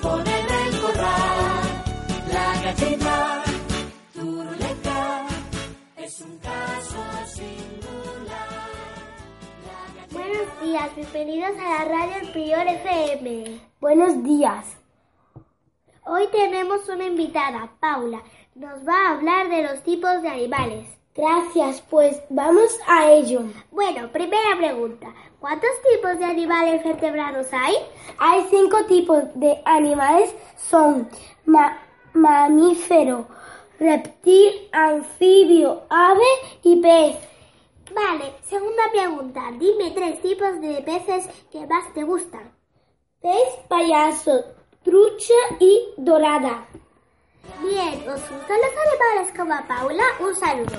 Pone en el corral. La gallina turuleca es un caso singular. Gallina Buenos días, bienvenidos a la radio El Prior FM. Buenos días. Hoy tenemos una invitada, Paula. Nos va a hablar de los tipos de animales. Gracias, pues vamos a ello. Bueno, primera pregunta. ¿Cuántos tipos de animales vertebrados hay? Hay cinco tipos de animales, son ma- mamífero, reptil, anfibio, ave y pez. Vale, segunda pregunta. Dime tres tipos de peces que más te gustan. Pez, payaso, trucha y dorada. Bien, ¿os gustan los animales como a Paula? Un saludo.